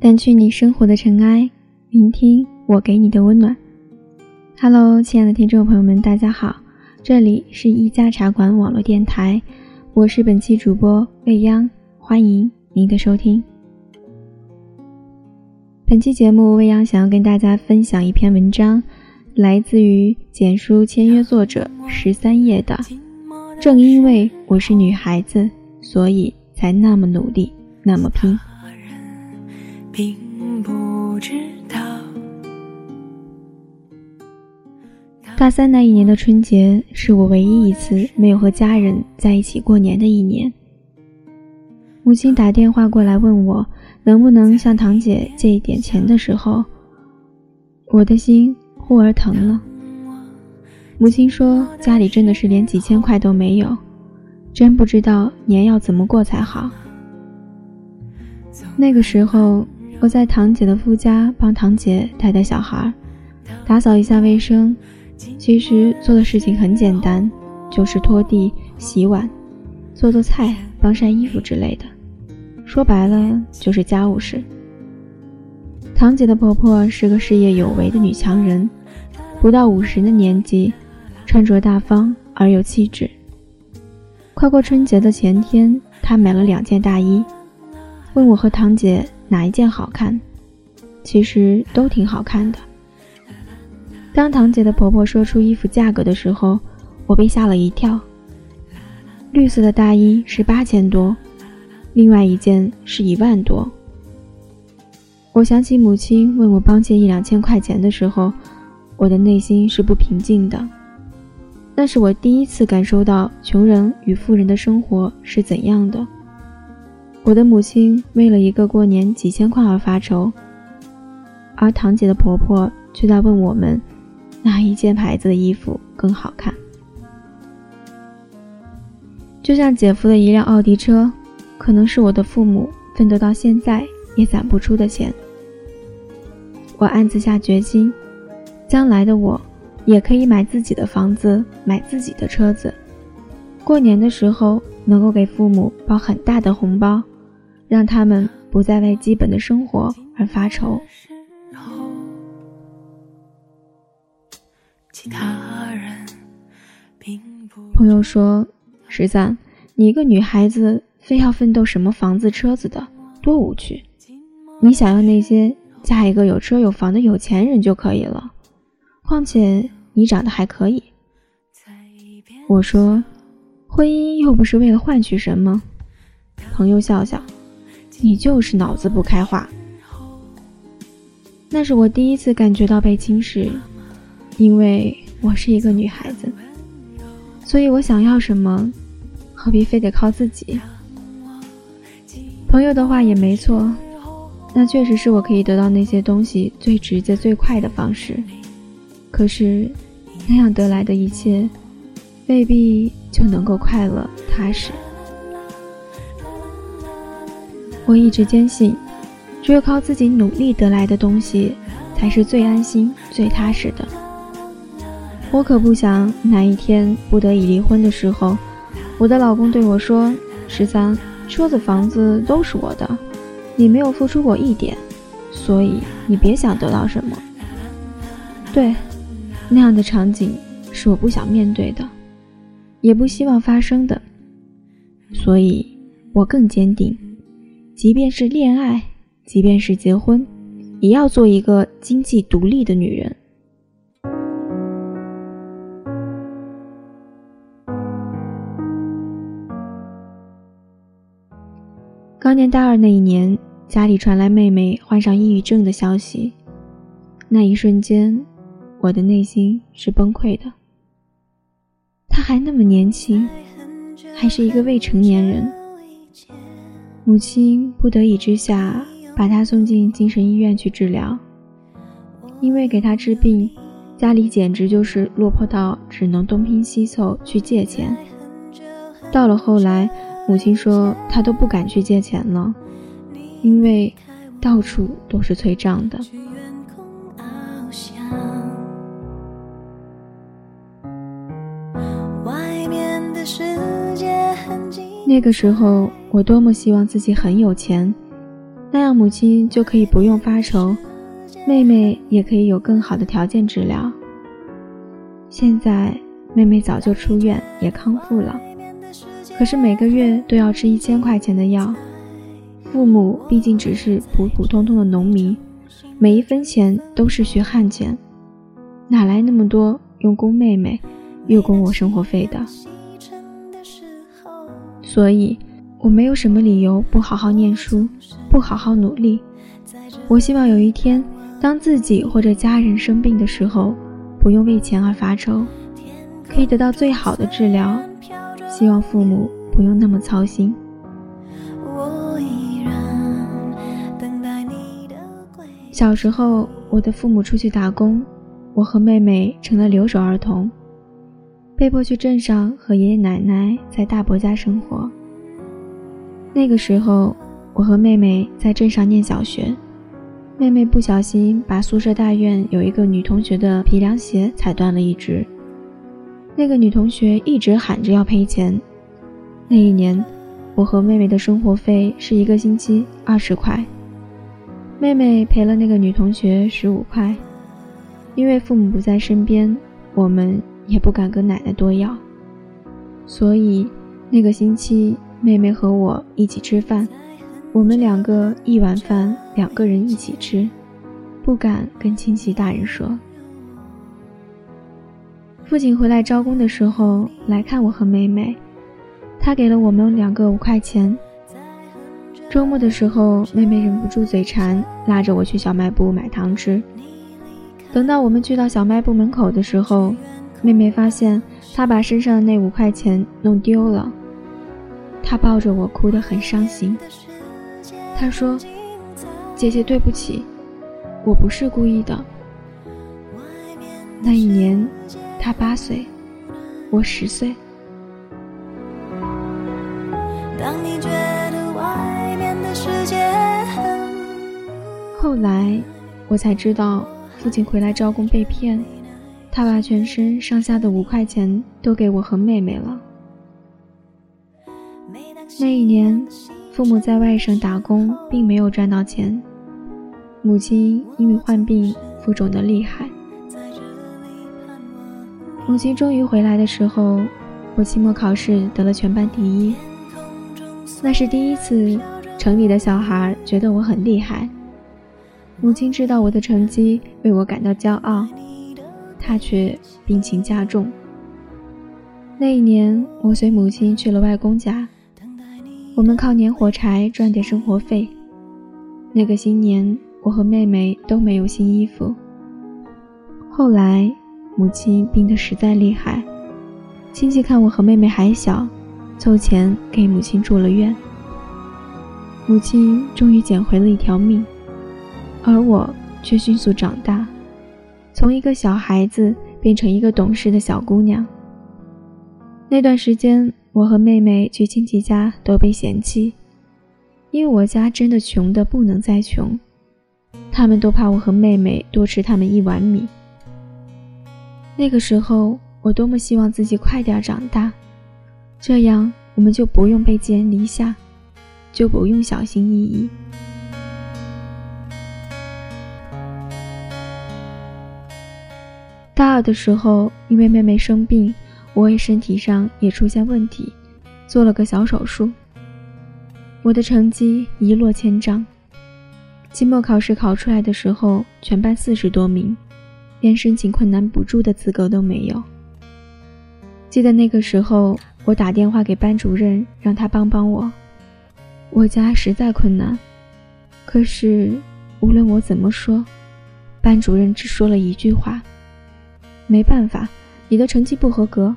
掸去你生活的尘埃，聆听我给你的温暖。Hello，亲爱的听众朋友们，大家好，这里是一家茶馆网络电台，我是本期主播未央，欢迎您的收听。本期节目，未央想要跟大家分享一篇文章，来自于简书签约作者十三叶的。正因为我是女孩子，所以才那么努力，那么拼。并不知道。大三那一年的春节，是我唯一一次没有和家人在一起过年的一年。母亲打电话过来问我能不能向堂姐借一点钱的时候，我的心忽而疼了。母亲说家里真的是连几千块都没有，真不知道年要怎么过才好。那个时候。我在堂姐的夫家帮堂姐带带小孩，打扫一下卫生。其实做的事情很简单，就是拖地、洗碗、做做菜、帮晒衣服之类的。说白了就是家务事。堂姐的婆婆是个事业有为的女强人，不到五十的年纪，穿着大方而有气质。快过春节的前天，她买了两件大衣，问我和堂姐。哪一件好看？其实都挺好看的。当堂姐的婆婆说出衣服价格的时候，我被吓了一跳。绿色的大衣是八千多，另外一件是一万多。我想起母亲问我帮借一两千块钱的时候，我的内心是不平静的。那是我第一次感受到穷人与富人的生活是怎样的。我的母亲为了一个过年几千块而发愁，而堂姐的婆婆却在问我们哪一件牌子的衣服更好看。就像姐夫的一辆奥迪车，可能是我的父母奋斗到现在也攒不出的钱。我暗自下决心，将来的我也可以买自己的房子，买自己的车子。过年的时候能够给父母包很大的红包。让他们不再为基本的生活而发愁。朋友说：“十三，你一个女孩子非要奋斗什么房子车子的，多无趣！你想要那些，嫁一个有车有房的有钱人就可以了。况且你长得还可以。”我说：“婚姻又不是为了换取什么。”朋友笑笑。你就是脑子不开化。那是我第一次感觉到被轻视，因为我是一个女孩子，所以我想要什么，何必非得靠自己？朋友的话也没错，那确实是我可以得到那些东西最直接、最快的方式。可是，那样得来的一切，未必就能够快乐踏实。我一直坚信，只有靠自己努力得来的东西，才是最安心、最踏实的。我可不想哪一天不得已离婚的时候，我的老公对我说：“十三，车子、房子都是我的，你没有付出过一点，所以你别想得到什么。”对，那样的场景是我不想面对的，也不希望发生的，所以我更坚定。即便是恋爱，即便是结婚，也要做一个经济独立的女人。刚念大二那一年，家里传来妹妹患上抑郁症的消息，那一瞬间，我的内心是崩溃的。她还那么年轻，还是一个未成年人。母亲不得已之下，把他送进精神医院去治疗。因为给他治病，家里简直就是落魄到只能东拼西凑去借钱。到了后来，母亲说她都不敢去借钱了，因为到处都是催账的。那个时候，我多么希望自己很有钱，那样母亲就可以不用发愁，妹妹也可以有更好的条件治疗。现在妹妹早就出院，也康复了，可是每个月都要吃一千块钱的药。父母毕竟只是普普通通的农民，每一分钱都是血汗钱，哪来那么多用供妹妹，又供我生活费的？所以，我没有什么理由不好好念书，不好好努力。我希望有一天，当自己或者家人生病的时候，不用为钱而发愁，可以得到最好的治疗。希望父母不用那么操心。小时候，我的父母出去打工，我和妹妹成了留守儿童，被迫去镇上和爷爷奶奶在大伯家生活。那个时候，我和妹妹在镇上念小学，妹妹不小心把宿舍大院有一个女同学的皮凉鞋踩断了一只，那个女同学一直喊着要赔钱。那一年，我和妹妹的生活费是一个星期二十块。妹妹赔了那个女同学十五块，因为父母不在身边，我们也不敢跟奶奶多要，所以那个星期妹妹和我一起吃饭，我们两个一碗饭两个人一起吃，不敢跟亲戚大人说。父亲回来招工的时候来看我和妹妹，他给了我们两个五块钱。周末的时候，妹妹忍不住嘴馋，拉着我去小卖部买糖吃。等到我们去到小卖部门口的时候，妹妹发现她把身上的那五块钱弄丢了。她抱着我哭得很伤心。她说：“姐姐，对不起，我不是故意的。”那一年，她八岁，我十岁。当你觉后来，我才知道父亲回来招工被骗，他把全身上下的五块钱都给我和妹妹了。那一年，父母在外省打工，并没有赚到钱。母亲因为患病，浮肿的厉害。母亲终于回来的时候，我期末考试得了全班第一，那是第一次。城里的小孩觉得我很厉害，母亲知道我的成绩，为我感到骄傲，他却病情加重。那一年，我随母亲去了外公家，我们靠捻火柴赚点生活费。那个新年，我和妹妹都没有新衣服。后来，母亲病得实在厉害，亲戚看我和妹妹还小，凑钱给母亲住了院。母亲终于捡回了一条命，而我却迅速长大，从一个小孩子变成一个懂事的小姑娘。那段时间，我和妹妹去亲戚家都被嫌弃，因为我家真的穷得不能再穷，他们都怕我和妹妹多吃他们一碗米。那个时候，我多么希望自己快点长大，这样我们就不用被寄人篱下。就不用小心翼翼。大二的时候，因为妹妹生病，我也身体上也出现问题，做了个小手术。我的成绩一落千丈，期末考试考出来的时候，全班四十多名，连申请困难补助的资格都没有。记得那个时候，我打电话给班主任，让他帮帮我。我家实在困难，可是无论我怎么说，班主任只说了一句话：“没办法，你的成绩不合格。”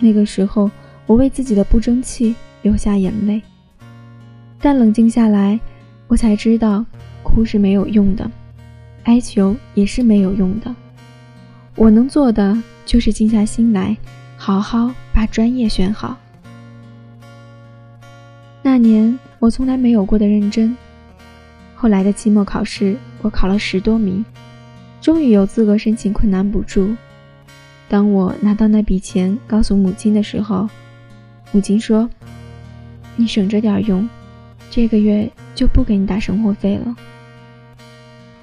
那个时候，我为自己的不争气流下眼泪。但冷静下来，我才知道，哭是没有用的，哀求也是没有用的。我能做的就是静下心来，好好把专业选好。那年我从来没有过的认真。后来的期末考试，我考了十多名，终于有资格申请困难补助。当我拿到那笔钱，告诉母亲的时候，母亲说：“你省着点用，这个月就不给你打生活费了。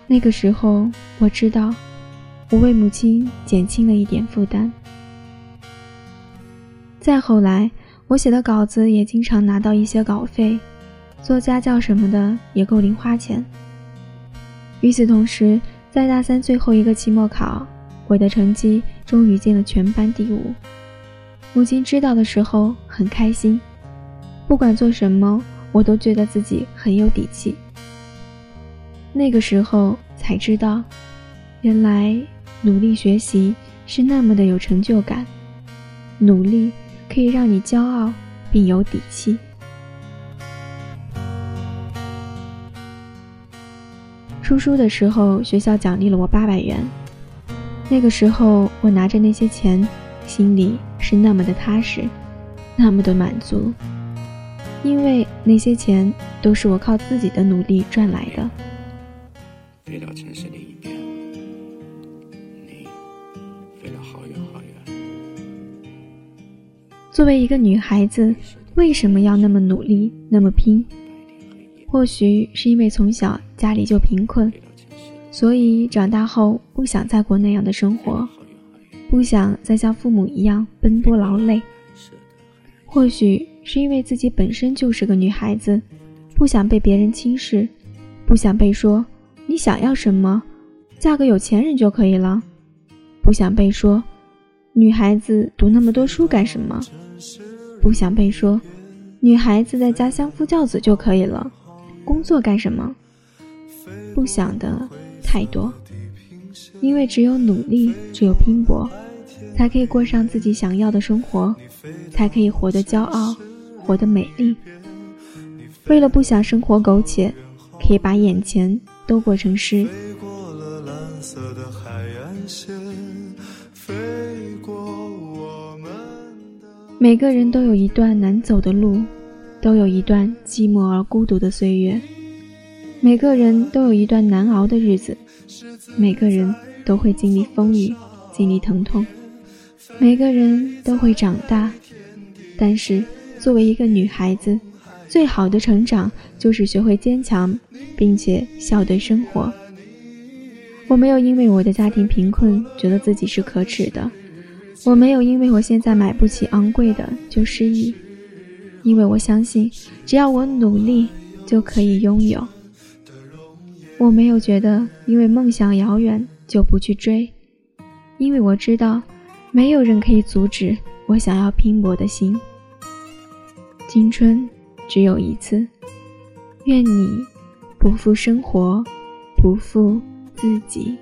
那个时候，我知道，我为母亲减轻了一点负担。再后来，我写的稿子也经常拿到一些稿费，做家教什么的也够零花钱。与此同时，在大三最后一个期末考，我的成绩终于进了全班第五。母亲知道的时候很开心，不管做什么，我都觉得自己很有底气。那个时候才知道，原来努力学习是那么的有成就感，努力可以让你骄傲并有底气。出书的时候，学校奖励了我八百元。那个时候，我拿着那些钱，心里是那么的踏实，那么的满足，因为那些钱都是我靠自己的努力赚来的。飞到城市另一边，你飞了好远好远。作为一个女孩子，为什么要那么努力，那么拼？或许是因为从小家里就贫困，所以长大后不想再过那样的生活，不想再像父母一样奔波劳累。或许是因为自己本身就是个女孩子，不想被别人轻视，不想被说你想要什么，嫁个有钱人就可以了，不想被说女孩子读那么多书干什么，不想被说女孩子在家相夫教子就可以了。工作干什么？不想的太多，因为只有努力，只有拼搏，才可以过上自己想要的生活，才可以活得骄傲，活得美丽。为了不想生活苟且，可以把眼前都过成诗。每个人都有一段难走的路。都有一段寂寞而孤独的岁月，每个人都有一段难熬的日子，每个人都会经历风雨，经历疼痛，每个人都会长大。但是，作为一个女孩子，最好的成长就是学会坚强，并且笑对生活。我没有因为我的家庭贫困觉得自己是可耻的，我没有因为我现在买不起昂贵的就失忆。因为我相信，只要我努力，就可以拥有。我没有觉得因为梦想遥远就不去追，因为我知道，没有人可以阻止我想要拼搏的心。青春只有一次，愿你不负生活，不负自己。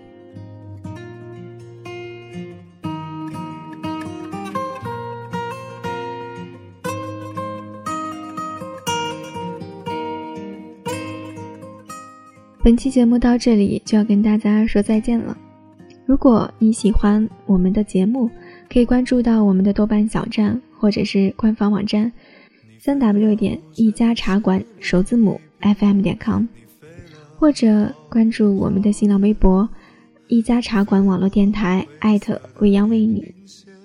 本期节目到这里就要跟大家说再见了。如果你喜欢我们的节目，可以关注到我们的豆瓣小站或者是官方网站，三 w 点一家茶馆首字母 fm 点 com，或者关注我们的新浪微博一家茶馆网络电台艾特未央为你，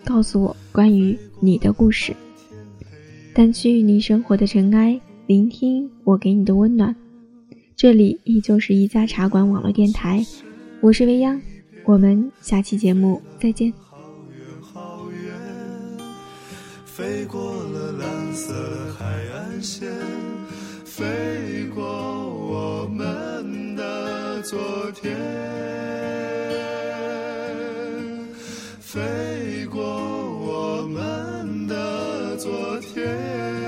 告诉我关于你的故事，掸去你生活的尘埃，聆听我给你的温暖。这里依旧是一家茶馆网络电台，我是未央，我们下期节目再见。飞过了蓝色海岸线，飞过我们的昨天，飞过我们的昨天。